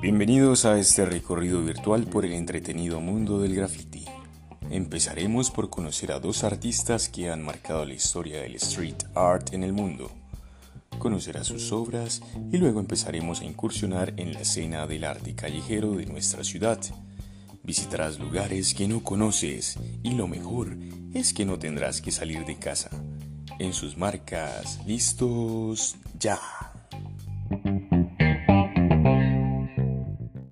Bienvenidos a este recorrido virtual por el entretenido mundo del graffiti. Empezaremos por conocer a dos artistas que han marcado la historia del street art en el mundo. Conocerás sus obras y luego empezaremos a incursionar en la escena del arte callejero de nuestra ciudad. Visitarás lugares que no conoces y lo mejor es que no tendrás que salir de casa. En sus marcas, listos, ya.